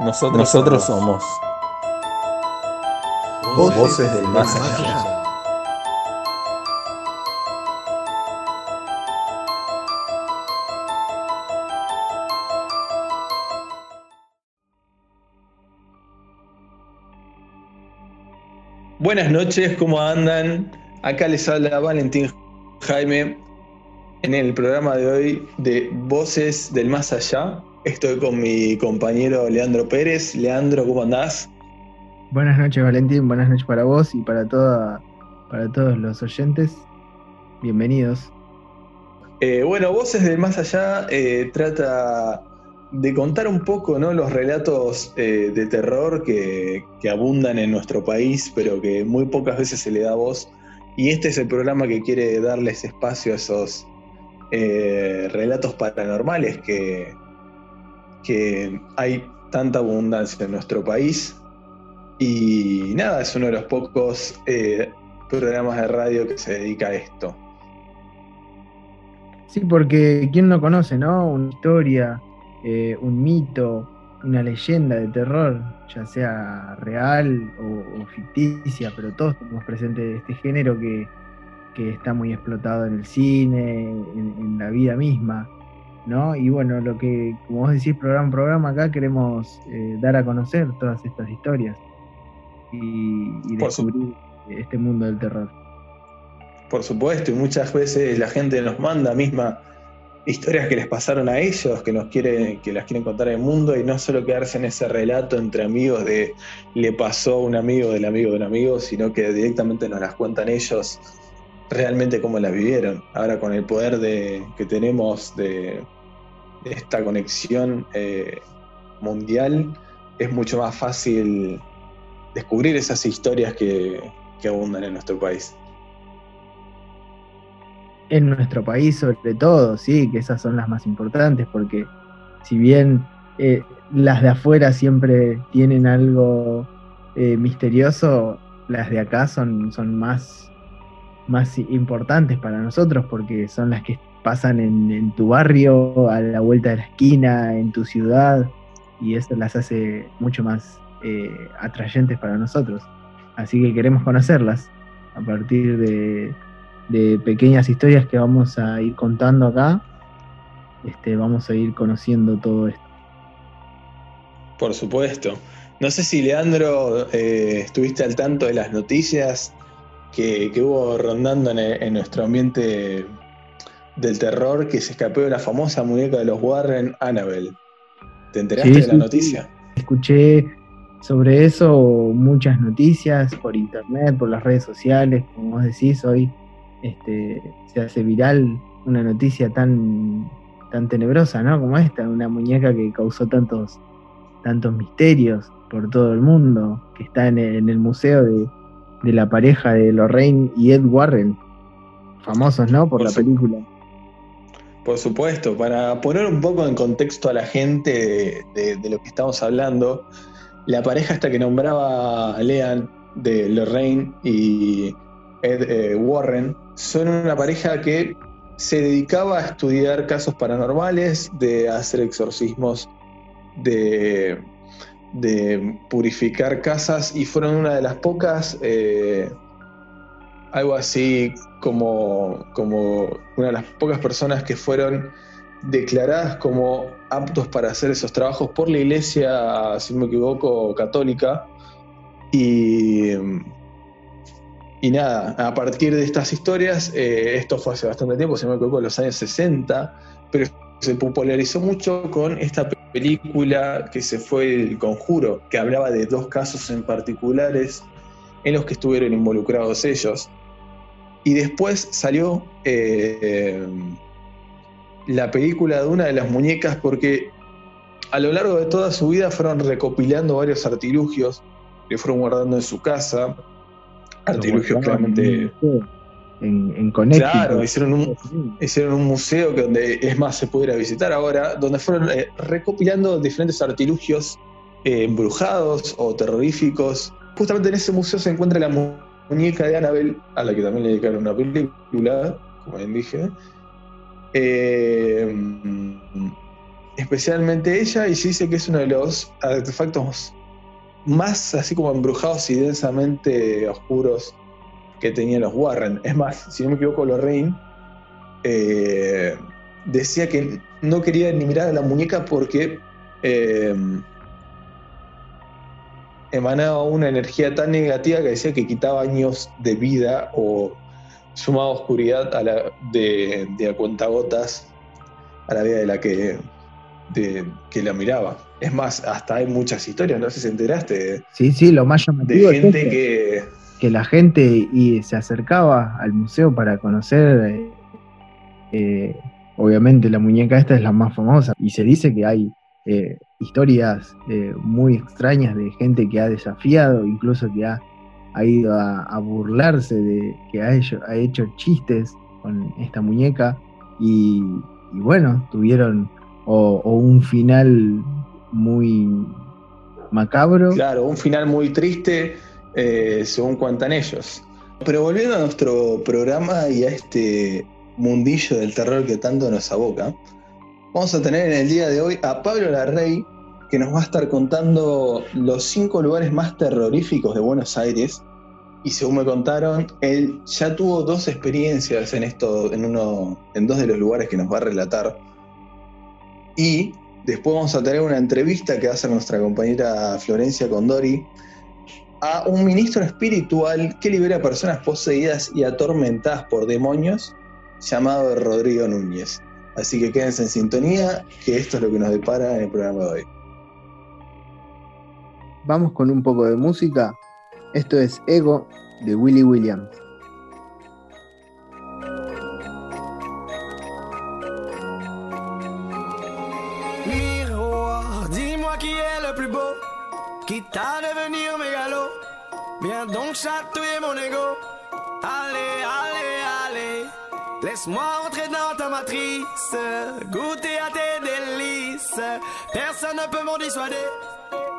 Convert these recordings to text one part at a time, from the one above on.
Nosotros, Nosotros somos voces, del más allá. Buenas noches, ¿cómo andan? Acá les habla Valentín Jaime en el programa de hoy de Voces del Más Allá. Estoy con mi compañero Leandro Pérez. Leandro, ¿cómo andás? Buenas noches, Valentín. Buenas noches para vos y para, toda, para todos los oyentes. Bienvenidos. Eh, bueno, Voces del Más Allá eh, trata de contar un poco ¿no? los relatos eh, de terror que, que, abundan en nuestro país, pero que muy pocas veces se le da voz. Y este es el programa que quiere darles espacio a esos relatos paranormales que, que hay tanta abundancia en nuestro país. Y nada, es uno de los pocos eh, programas de radio que se dedica a esto. Sí, porque ¿quién no conoce, no? Una historia, eh, un mito, una leyenda de terror, ya sea real o, ficticia, pero todos tenemos presente este género que, está muy explotado en el cine, en la vida misma. ¿No? Y bueno, lo que, como vos decís, programa programa acá queremos eh, dar a conocer todas estas historias y, descubrir este mundo del terror. Por supuesto, y muchas veces la gente nos manda misma historias que les pasaron a ellos, que nos quiere, que las quieren contar al mundo, y no solo quedarse en ese relato entre amigos de le pasó a un amigo del amigo de un amigo, sino que directamente nos las cuentan ellos realmente cómo la vivieron. Ahora con el poder de, que tenemos de, esta conexión eh, mundial, es mucho más fácil descubrir esas historias que, abundan en nuestro país. En nuestro país sobre todo, sí, que esas son las más importantes, porque si bien eh, las de afuera siempre tienen algo eh, misterioso, las de acá son, son más más importantes para nosotros porque son las que pasan en, tu barrio, a la vuelta de la esquina, en tu ciudad, y eso las hace mucho más eh, atrayentes para nosotros. Así que queremos conocerlas a partir de, pequeñas historias que vamos a ir contando acá. Este, vamos a ir conociendo todo esto. Por supuesto. No sé si Leandro eh, estuviste al tanto de las noticias que, hubo rondando en, nuestro ambiente del terror que se escapó de la famosa muñeca de los Warren, Annabelle. ¿Te enteraste de la noticia? Escuché sobre eso muchas noticias por internet, por las redes sociales, como vos decís, hoy este, se hace viral una noticia tan, tan tenebrosa, ¿no? Como esta, una muñeca que causó tantos, tantos misterios por todo el mundo, que está en el museo de, de la pareja de Lorraine y Ed Warren, famosos, ¿no? Por, la película. Por supuesto, para poner un poco en contexto a la gente de, lo que estamos hablando, la pareja hasta que nombraba a Lean de Lorraine y Ed eh, Warren son una pareja que se dedicaba a estudiar casos paranormales, de hacer exorcismos de purificar casas y fueron una de las pocas, eh, algo así como, como una de las pocas personas que fueron declaradas como aptos para hacer esos trabajos por la iglesia, si no me equivoco, católica. Y, y nada, a partir de estas historias, eh, esto fue hace bastante tiempo, si no me equivoco, en los años 60, pero se popularizó mucho con esta película que se fue El Conjuro, que hablaba de dos casos en particulares en los que estuvieron involucrados ellos. Y después salió eh, la película de una de las muñecas porque a lo largo de toda su vida fueron recopilando varios artilugios que fueron guardando en su casa. Artilugios claramente en, en Claro, hicieron un, hicieron un museo que donde es más se pudiera visitar ahora, donde fueron eh, recopilando diferentes artilugios eh, embrujados o terroríficos. Justamente en ese museo se encuentra la muñeca de Annabelle, a la que también le dedicaron una película, como bien dije. Eh, es especialmente ella, y se dice que es uno de los artefactos más así como embrujados y densamente oscuros que tenían los Warren. Es más, si no me equivoco, Lorraine eh, decía que no quería ni mirar a la muñeca porque eh, emanaba una energía tan negativa que decía que quitaba años de vida o sumaba oscuridad a la, de, de a cuentagotas a la vida de la que, de, que la miraba. Es más, hasta hay muchas historias, no sé si enteraste. Sí, sí, lo más llamativo de gente que, que la gente y se acercaba al museo para conocer. Eh, eh, obviamente la muñeca esta es la más famosa y se dice que hay eh, historias muy extrañas de gente que ha desafiado, incluso que ha, ido a, burlarse de que ha hecho, ha hecho chistes con esta muñeca y, bueno, tuvieron o, un final muy macabro. Claro, un final muy triste, eh, según cuentan ellos. Pero volviendo a nuestro programa y a este mundillo del terror que tanto nos aboca, vamos a tener en el día de hoy a Pablo Larrey, que nos va a estar contando los cinco lugares más terroríficos de Buenos Aires. Y según me contaron, él ya tuvo dos experiencias en esto, en uno, en dos de los lugares que nos va a relatar. Y después vamos a tener una entrevista que hacer nuestra compañera Florencia Condori a un ministro espiritual que libera personas poseídas y atormentadas por demonios, llamado Rodrigo Núñez. Así que quédense en sintonía, que esto es lo que nos depara en el programa de hoy. Vamos con un poco de música. Esto es Ego de Willy Williams. quitte à devenir mégalo. Viens donc chatouiller mon ego. Allez, allez, allez. Laisse-moi entrer dans ta matrice, goûter à tes délices. Personne ne peut m'en dissuader.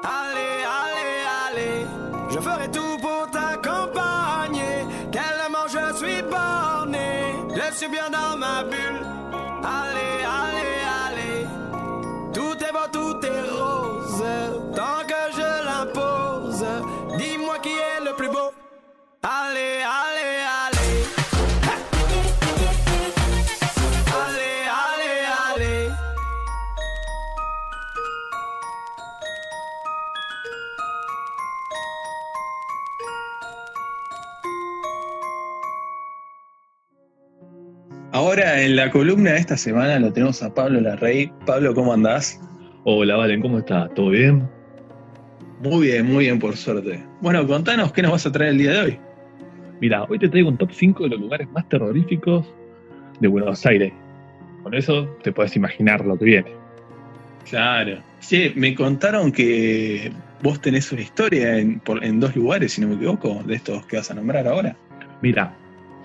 Allez, allez, allez. Je ferai tout pour t'accompagner. Tellement je suis borné. Je suis bien dans ma bulle. Allez, allez, allez. Tout est beau, tout est rose. Tant que Dis-moi qui est le plus beau. Allez, allez. Ahora en la columna de esta semana lo tenemos a Pablo Larrey. Pablo, ¿cómo andás? Hola, Valen, ¿cómo estás? ¿Todo bien? Muy bien, muy bien, por suerte. Bueno, contanos qué nos vas a traer el día de hoy. Mira, hoy te traigo un top 5 de los lugares más terroríficos de Buenos Aires. Con eso te puedes imaginar lo que viene. Claro. Sí, me contaron que vos tenés una historia en, en dos lugares, si no me equivoco, de estos que vas a nombrar ahora. Mira,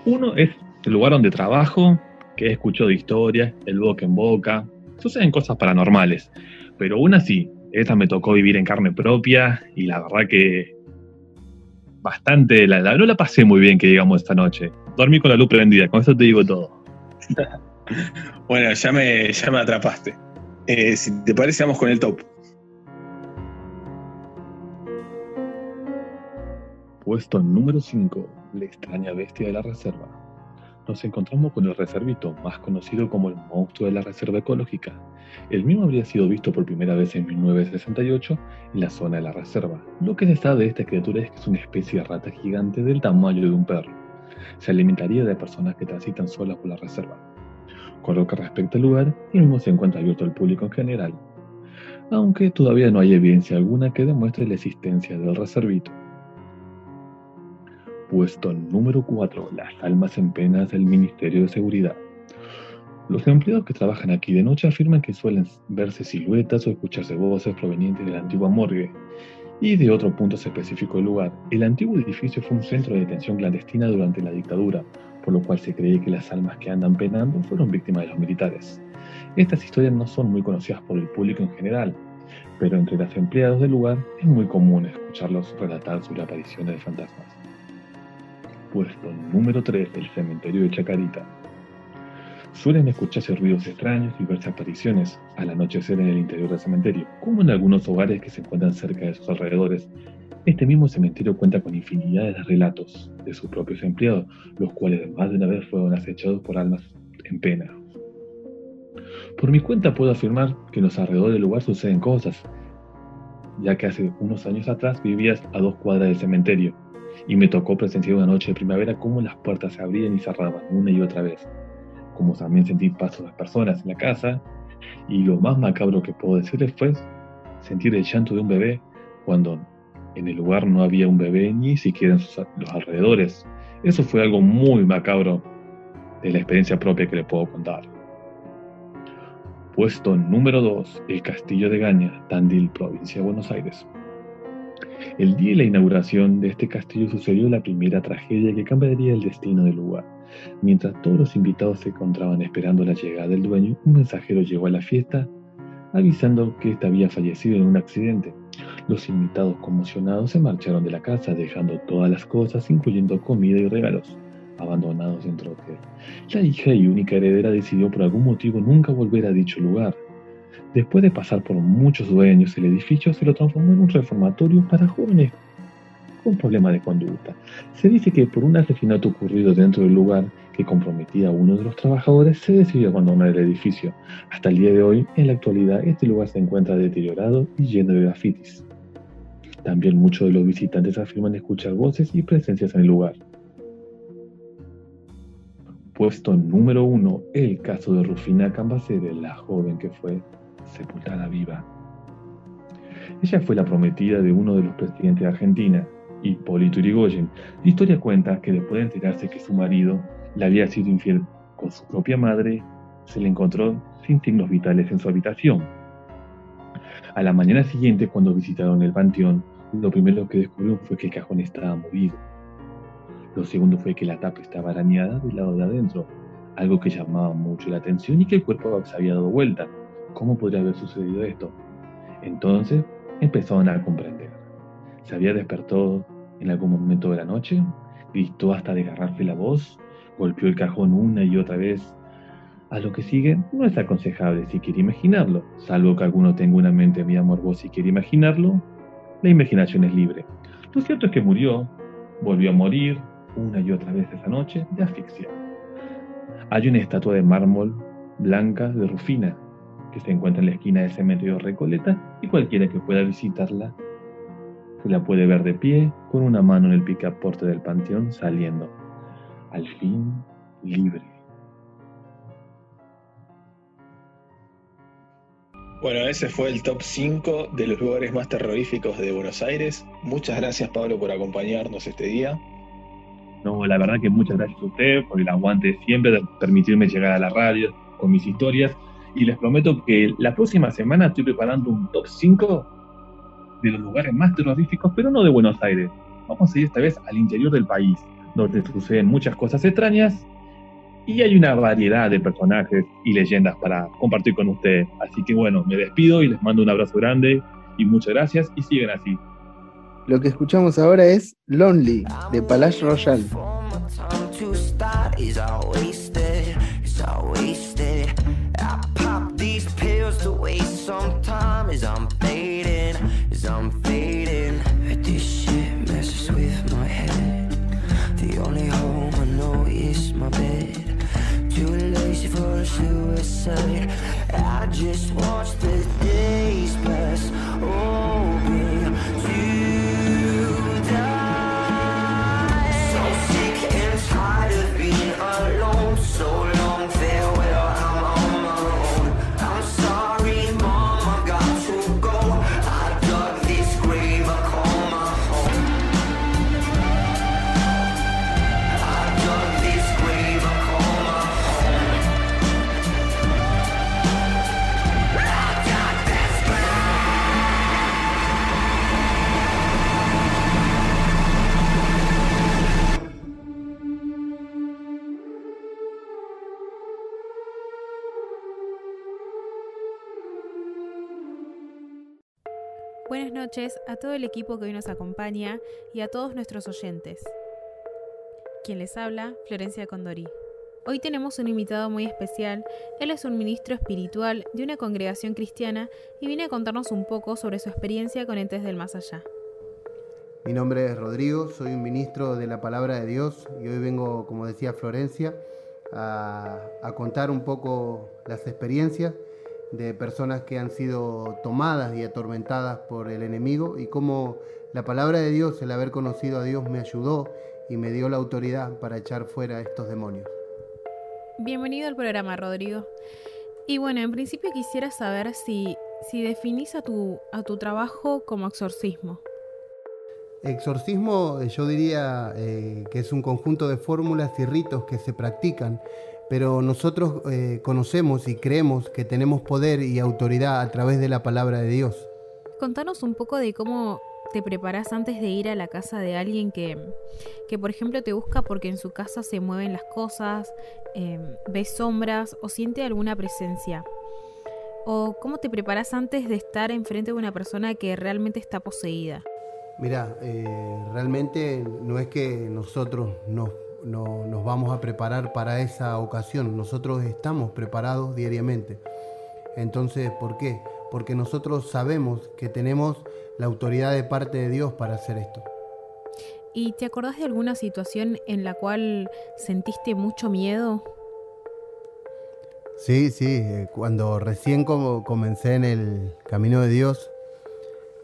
uno es el lugar donde trabajo, que he escuchado de historias, el boca en boca. Suceden cosas paranormales. Pero una sí, esta me tocó vivir en carne propia y la verdad que bastante, la, no la pasé muy bien que digamos esta noche. Dormí con la luz prendida, con eso te digo todo. bueno, ya me, ya me atrapaste. Eh, si te parece, vamos con el top. Puesto número 5, la extraña bestia de la reserva nos encontramos con el reservito, más conocido como el monstruo de la reserva ecológica. El mismo habría sido visto por primera vez en 1968 en la zona de la reserva. Lo que se sabe de esta criatura es que es una especie de rata gigante del tamaño de un perro. Se alimentaría de personas que transitan solas por la reserva. Con lo que respecta al lugar, el mismo se encuentra abierto al público en general, aunque todavía no hay evidencia alguna que demuestre la existencia del reservito. Puesto número 4. Las almas en penas del Ministerio de Seguridad. Los empleados que trabajan aquí de noche afirman que suelen verse siluetas o escucharse voces provenientes de la antigua morgue y de otro punto específico del lugar. El antiguo edificio fue un centro de detención clandestina durante la dictadura, por lo cual se cree que las almas que andan penando fueron víctimas de los militares. Estas historias no son muy conocidas por el público en general, pero entre los empleados del lugar es muy común escucharlos relatar sobre apariciones de fantasmas puesto número 3 el cementerio de Chacarita. Suelen escucharse ruidos extraños y verse apariciones al anochecer en el interior del cementerio, como en algunos hogares que se encuentran cerca de sus alrededores. Este mismo cementerio cuenta con infinidad de relatos de sus propios empleados, los cuales más de una vez fueron acechados por almas en pena. Por mi cuenta puedo afirmar que en los alrededores del lugar suceden cosas, ya que hace unos años atrás vivías a dos cuadras del cementerio y me tocó presenciar una noche de primavera cómo las puertas se abrían y cerraban una y otra vez como también sentí pasos de personas en la casa, y lo más macabro que puedo decirles fue sentir el llanto de un bebé cuando en el lugar no había un bebé ni siquiera en los alrededores. Eso fue algo muy macabro de la experiencia propia que le puedo contar. Puesto número 2, el Castillo de Gaña, Tandil, provincia de Buenos Aires. El día de la inauguración de este castillo sucedió la primera tragedia que cambiaría el destino del lugar. Mientras todos los invitados se encontraban esperando la llegada del dueño, un mensajero llegó a la fiesta avisando que éste había fallecido en un accidente. Los invitados conmocionados se marcharon de la casa dejando todas las cosas, incluyendo comida y regalos, abandonados dentro hotel. La hija y única heredera decidió por algún motivo nunca volver a dicho lugar. Después de pasar por muchos dueños, el edificio se lo transformó en un reformatorio para jóvenes con problemas de conducta. Se dice que por un asesinato ocurrido dentro del lugar que comprometía a uno de los trabajadores, se decidió abandonar el edificio. Hasta el día de hoy, en la actualidad, este lugar se encuentra deteriorado y lleno de grafitis. También muchos de los visitantes afirman escuchar voces y presencias en el lugar. Puesto número uno, el caso de Rufina Cambacere, la joven que fue sepultada viva. Ella fue la prometida de uno de los presidentes de Argentina, Hipólito Yrigoyen. La historia cuenta que después de enterarse que su marido le había sido infiel con su propia madre, se le encontró sin signos vitales en su habitación. A la mañana siguiente, cuando visitaron el panteón, lo primero que descubrió fue que el cajón estaba movido. Lo segundo fue que la tapa estaba arañada del lado de adentro, algo que llamaba mucho la atención y que el cuerpo se había dado vuelta. ¿Cómo podría haber sucedido esto? Entonces empezaron a comprender. Se había despertado en algún momento de la noche, gritó hasta desgarrarse la voz, golpeó el cajón una y otra vez. A lo que sigue no es aconsejable si quiere imaginarlo, salvo que alguno tenga una mente muy morbosa y quiere imaginarlo, la imaginación es libre. Lo cierto es que murió, volvió a morir una y otra vez esa noche de asfixia. Hay una estatua de mármol blanca de Rufina que se encuentra en la esquina del cementerio Recoleta y cualquiera que pueda visitarla se la puede ver de pie con una mano en el picaporte del panteón saliendo, al fin libre. Bueno, ese fue el top 5 de los lugares más terroríficos de Buenos Aires. Muchas gracias Pablo por acompañarnos este día. No, la verdad que muchas gracias a usted por el aguante siempre de permitirme llegar a la radio con mis historias. Y les prometo que la próxima semana estoy preparando un top 5 de los lugares más terroríficos, pero no de Buenos Aires. Vamos a ir esta vez al interior del país, donde suceden muchas cosas extrañas y hay una variedad de personajes y leyendas para compartir con ustedes. Así que bueno, me despido y les mando un abrazo grande y muchas gracias y siguen así. Lo que escuchamos ahora es Lonely de Palace Royal. I just watch the days pass. A todo el equipo que hoy nos acompaña y a todos nuestros oyentes. Quien les habla, Florencia Condori. Hoy tenemos un invitado muy especial. Él es un ministro espiritual de una congregación cristiana y viene a contarnos un poco sobre su experiencia con entes del más allá. Mi nombre es Rodrigo, soy un ministro de la palabra de Dios y hoy vengo, como decía Florencia, a contar un poco las experiencias de personas que han sido tomadas y atormentadas por el enemigo y cómo la palabra de Dios, el haber conocido a Dios, me ayudó y me dio la autoridad para echar fuera estos demonios. Bienvenido al programa, Rodrigo. Y bueno, en principio quisiera saber si, si definís a tu, a tu trabajo como exorcismo. Exorcismo yo diría eh, que es un conjunto de fórmulas y ritos que se practican, pero nosotros eh, conocemos y creemos que tenemos poder y autoridad a través de la palabra de Dios. Contanos un poco de cómo te preparas antes de ir a la casa de alguien que, que por ejemplo, te busca porque en su casa se mueven las cosas, eh, ves sombras o siente alguna presencia. ¿O cómo te preparas antes de estar enfrente de una persona que realmente está poseída? Mira, eh, realmente no es que nosotros nos, no, nos vamos a preparar para esa ocasión, nosotros estamos preparados diariamente. Entonces, ¿por qué? Porque nosotros sabemos que tenemos la autoridad de parte de Dios para hacer esto. ¿Y te acordás de alguna situación en la cual sentiste mucho miedo? Sí, sí, eh, cuando recién comencé en el camino de Dios,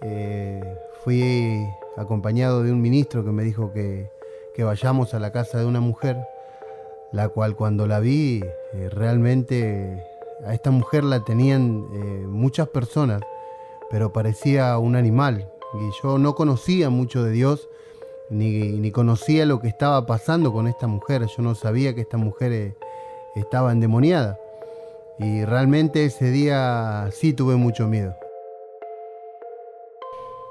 eh, fui acompañado de un ministro que me dijo que, que, vayamos a la casa de una mujer, la cual cuando la vi, eh, realmente a esta mujer la tenían eh, muchas personas, pero parecía un animal. Y yo no conocía mucho de Dios, ni, ni conocía lo que estaba pasando con esta mujer. Yo no sabía que esta mujer eh, estaba endemoniada. Y realmente ese día sí tuve mucho miedo.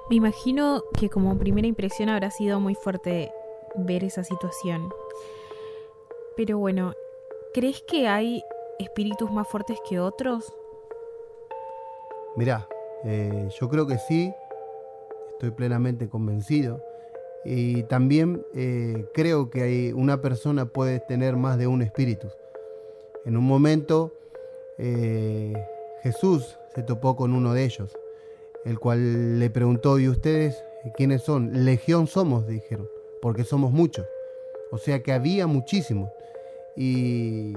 Me imagino que como primera impresión habrá sido muy fuerte ver esa situación. Pero bueno, ¿crees que hay espíritus más fuertes que otros? Mirá, eh, yo creo que sí, estoy plenamente convencido. Y también eh, creo que hay, una persona puede tener más de un espíritu. En un momento eh, Jesús se topó con uno de ellos, el cual le preguntó, ¿y ustedes quiénes son? Legión somos, dijeron, porque somos muchos. O sea que había muchísimos. Y,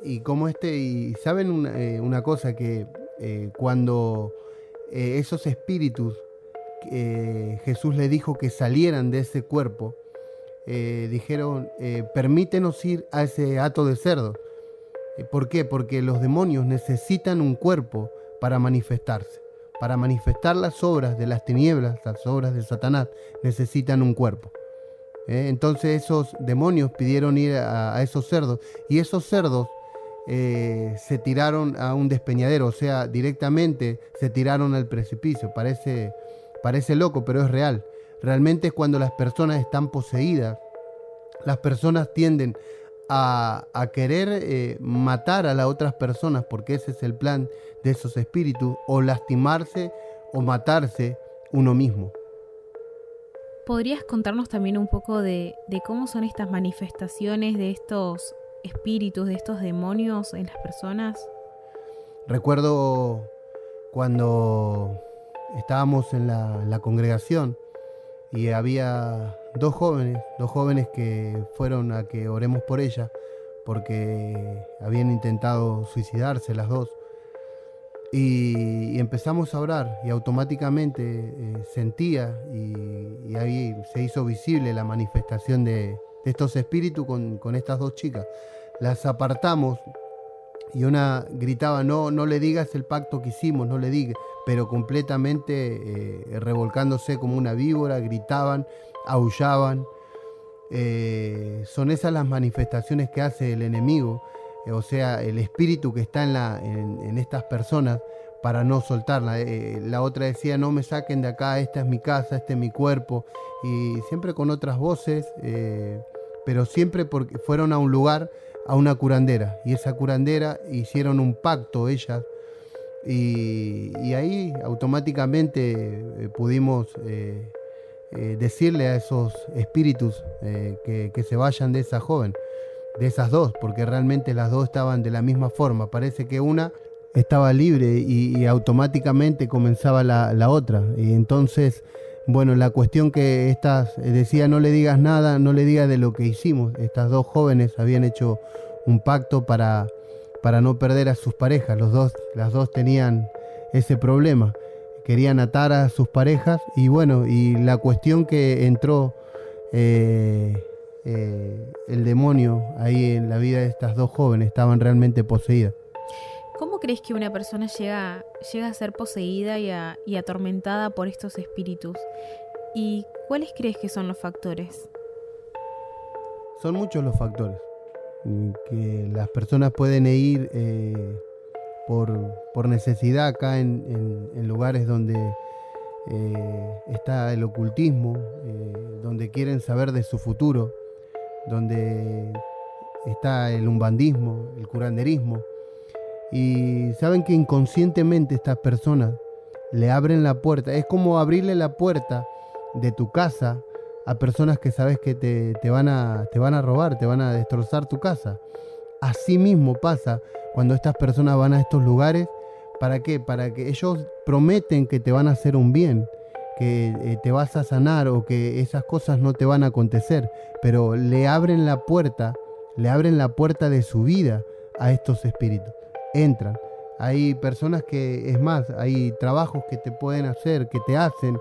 y como este, y saben una, eh, una cosa, que eh, cuando eh, esos espíritus Jesús le dijo que salieran de ese cuerpo, dijeron, permítenos ir a ese hato de cerdo. ¿Por qué? Porque los demonios necesitan un cuerpo para manifestarse. Para manifestar las obras de las tinieblas, las obras de Satanás, necesitan un cuerpo. ¿Eh? Entonces esos demonios pidieron ir a, esos cerdos y esos cerdos eh, se tiraron a un despeñadero, o sea, directamente se tiraron al precipicio. Parece, parece loco, pero es real. Realmente es cuando las personas están poseídas, las personas tienden a, a querer eh, matar a las otras personas, porque ese es el plan de esos espíritus, o lastimarse o matarse uno mismo. ¿Podrías contarnos también un poco de, cómo son estas manifestaciones de estos espíritus, de estos demonios en las personas? Recuerdo cuando estábamos en la, la congregación y había dos jóvenes, dos jóvenes que fueron a que oremos por ella porque habían intentado suicidarse las dos. Y, empezamos a orar y automáticamente eh, sentía y, ahí se hizo visible la manifestación de, estos espíritus con, con, estas dos chicas. Las apartamos y una gritaba, no, no le digas el pacto que hicimos, no le digas, pero completamente eh, revolcándose como una víbora, gritaban, aullaban. Eh, son esas las manifestaciones que hace el enemigo, o sea, el espíritu que está en, la, en, estas personas para no soltarla. Eh, la otra decía, no me saquen de acá, esta es mi casa, este es mi cuerpo, y siempre con otras voces, eh, pero siempre porque fueron a un lugar, a una curandera, y esa curandera hicieron un pacto ellas, y, ahí automáticamente eh, pudimos decirle a esos espíritus que, que, se vayan de esa joven. De esas dos, porque realmente las dos estaban de la misma forma. Parece que una estaba libre y, automáticamente comenzaba la, la, otra. Y entonces, bueno, la cuestión que estas decía no le digas nada, no le digas de lo que hicimos. Estas dos jóvenes habían hecho un pacto para, para no perder a sus parejas. Los dos, las dos tenían ese problema. Querían atar a sus parejas y bueno, y la cuestión que entró eh, eh, el demonio ahí en la vida de estas dos jóvenes, estaban realmente poseídas. ¿Cómo crees que una persona llega, llega a ser poseída y, atormentada por estos espíritus? ¿Y cuáles crees que son los factores? Son muchos los factores. Que las personas pueden ir eh, por, necesidad acá en, lugares donde eh, está el ocultismo, eh, donde quieren saber de su futuro, donde está el umbandismo, el curanderismo y saben que inconscientemente estas personas le abren la puerta. Es como abrirle la puerta de tu casa a personas que sabes que te, van, a, te van a robar, te van a destrozar tu casa. Así mismo pasa cuando estas personas van a estos lugares. ¿Para qué? Para que ellos prometen que te van a hacer un bien, que eh, te vas a sanar o que esas cosas no te van a acontecer. Pero le abren la puerta, le abren la puerta de su vida a estos espíritus entran. Hay personas que, es más, hay trabajos que te pueden hacer, que te hacen,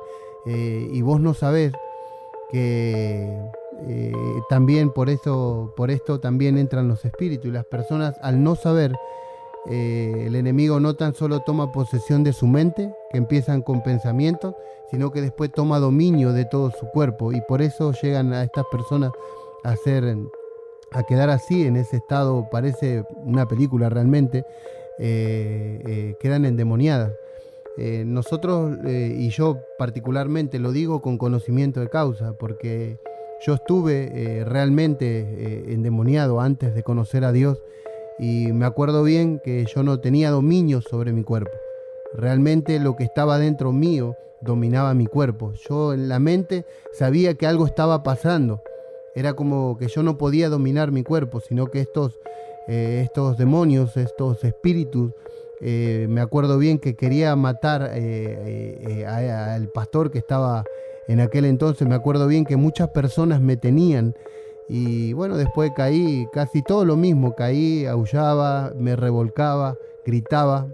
eh, y vos no sabés que eh, también por eso, por esto también entran los espíritus. Y las personas, al no saber, eh, el enemigo no tan solo toma posesión de su mente, que empiezan con pensamientos, sino que después toma dominio de todo su cuerpo. Y por eso llegan a estas personas a ser a quedar así, en ese estado, parece una película realmente, eh, eh, quedan endemoniadas. Nosotros, y yo particularmente lo digo con conocimiento de causa, porque yo estuve realmente endemoniado antes de conocer a Dios y me acuerdo bien que yo no tenía dominio sobre mi cuerpo. Realmente lo que estaba dentro mío dominaba mi cuerpo. Yo en la mente sabía que algo estaba pasando, era como que yo no podía dominar mi cuerpo, sino que estos, eh, estos demonios, estos espíritus, eh, me acuerdo bien que quería matar eh, al pastor que estaba en aquel entonces, me acuerdo bien que muchas personas me tenían y bueno, después caí casi todo lo mismo, caí, aullaba, me revolcaba, gritaba,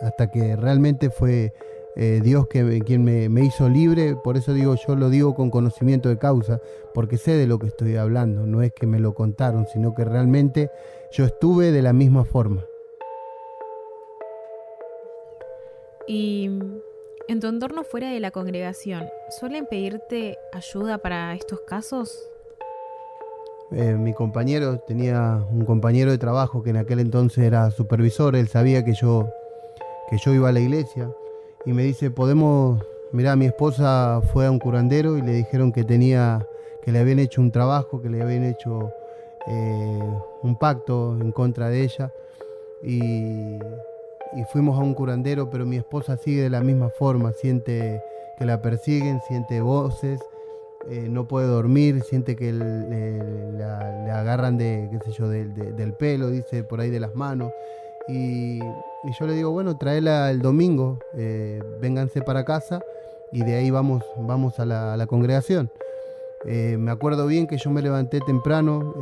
hasta que realmente fue eh, Dios quien me, hizo libre, por eso digo, yo lo digo con conocimiento de causa, porque sé de lo que estoy hablando, no es que me lo contaron, sino que realmente yo estuve de la misma forma. Y en tu entorno fuera de la congregación, ¿suelen pedirte ayuda para estos casos? Eh, mi compañero tenía un compañero de trabajo que en aquel entonces era supervisor, él sabía que yo, que yo iba a la iglesia. Y me dice, podemos, mira, mi esposa fue a un curandero y le dijeron que tenía, que le habían hecho un trabajo, que le habían hecho eh, un pacto en contra de ella. Y, fuimos a un curandero, pero mi esposa sigue de la misma forma, siente que la persiguen, siente voces, eh, no puede dormir, siente que le, agarran de, qué sé yo, del pelo, dice por ahí de las manos. Y, yo le digo, bueno, tráela el domingo, eh, vénganse para casa y de ahí vamos, vamos a, la, congregación. Eh, me acuerdo bien que yo me levanté temprano,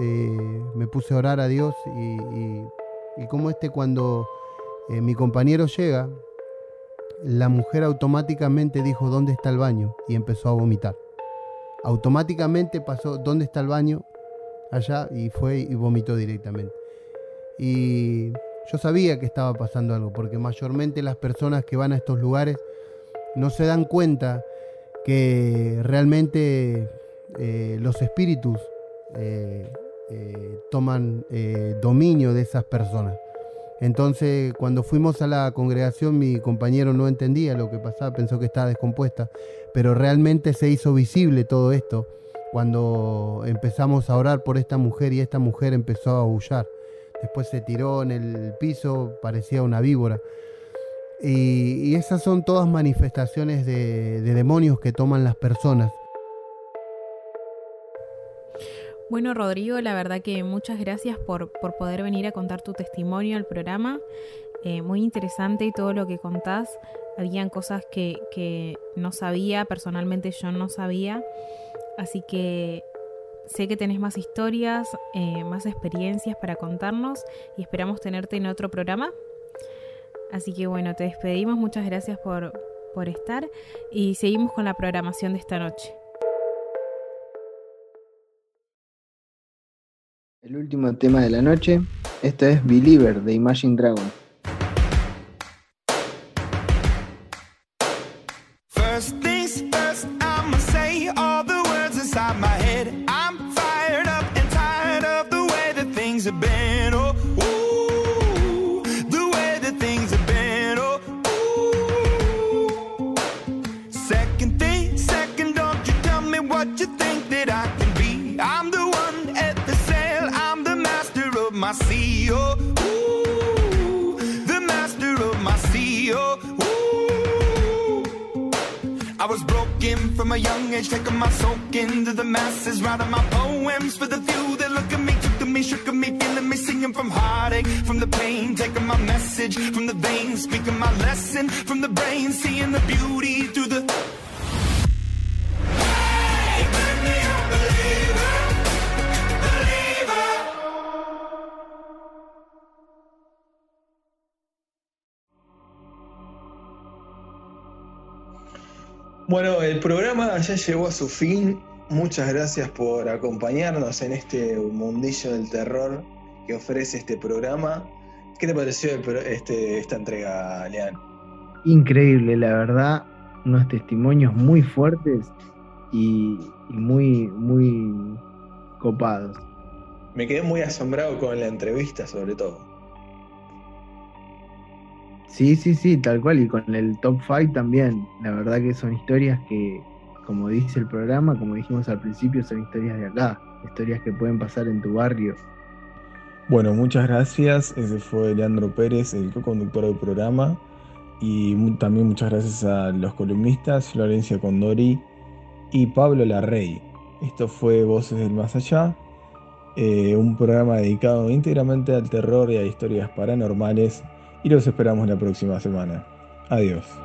me puse a orar a Dios y, como este cuando mi compañero llega, la mujer automáticamente dijo, ¿dónde está el baño? Y empezó a vomitar. Automáticamente pasó, ¿dónde está el baño? Allá y fue y vomitó directamente. Y yo sabía que estaba pasando algo, porque mayormente las personas que van a estos lugares no se dan cuenta que realmente eh, los espíritus eh, eh, toman dominio de esas personas. Entonces, cuando fuimos a la congregación, mi compañero no entendía lo que pasaba, pensó que estaba descompuesta, pero realmente se hizo visible todo esto cuando empezamos a orar por esta mujer y esta mujer empezó a aullar después se tiró en el piso, parecía una víbora. Y, esas son todas manifestaciones de, demonios que toman las personas. Bueno, Rodrigo, la verdad que muchas gracias por, por poder venir a contar tu testimonio al programa. Eh, muy interesante todo lo que contás. Habían cosas que, que no sabía, personalmente yo no sabía. Así que sé que tenés más historias, eh, más experiencias para contarnos y esperamos tenerte en otro programa. Así que bueno, te despedimos. Muchas gracias por, por estar y seguimos con la programación de esta noche. El último tema de la noche, esto es Believer de Imagine Dragon. Me, feeling me, singing from heartache, from the pain, taking my message from the veins, speaking my lesson from the brain, seeing the beauty through the. Bueno, el programa ya llegó a su fin. Muchas gracias por acompañarnos en este mundillo del terror que ofrece este programa. ¿Qué te pareció este, esta entrega, Lean? Increíble, la verdad, unos testimonios muy fuertes y, y muy, muy copados. Me quedé muy asombrado con la entrevista, sobre todo. Sí, sí, sí, tal cual, y con el top 5 también. La verdad que son historias que, como dice el programa, como dijimos al principio, son historias de acá, historias que pueden pasar en tu barrio. Bueno, muchas gracias. Ese fue Leandro Pérez, el co-conductor del programa. Y también muchas gracias a los columnistas Florencia Condori y Pablo Larrey. Esto fue Voces del Más Allá, eh, un programa dedicado íntegramente al terror y a historias paranormales. Y los esperamos la próxima semana. Adiós.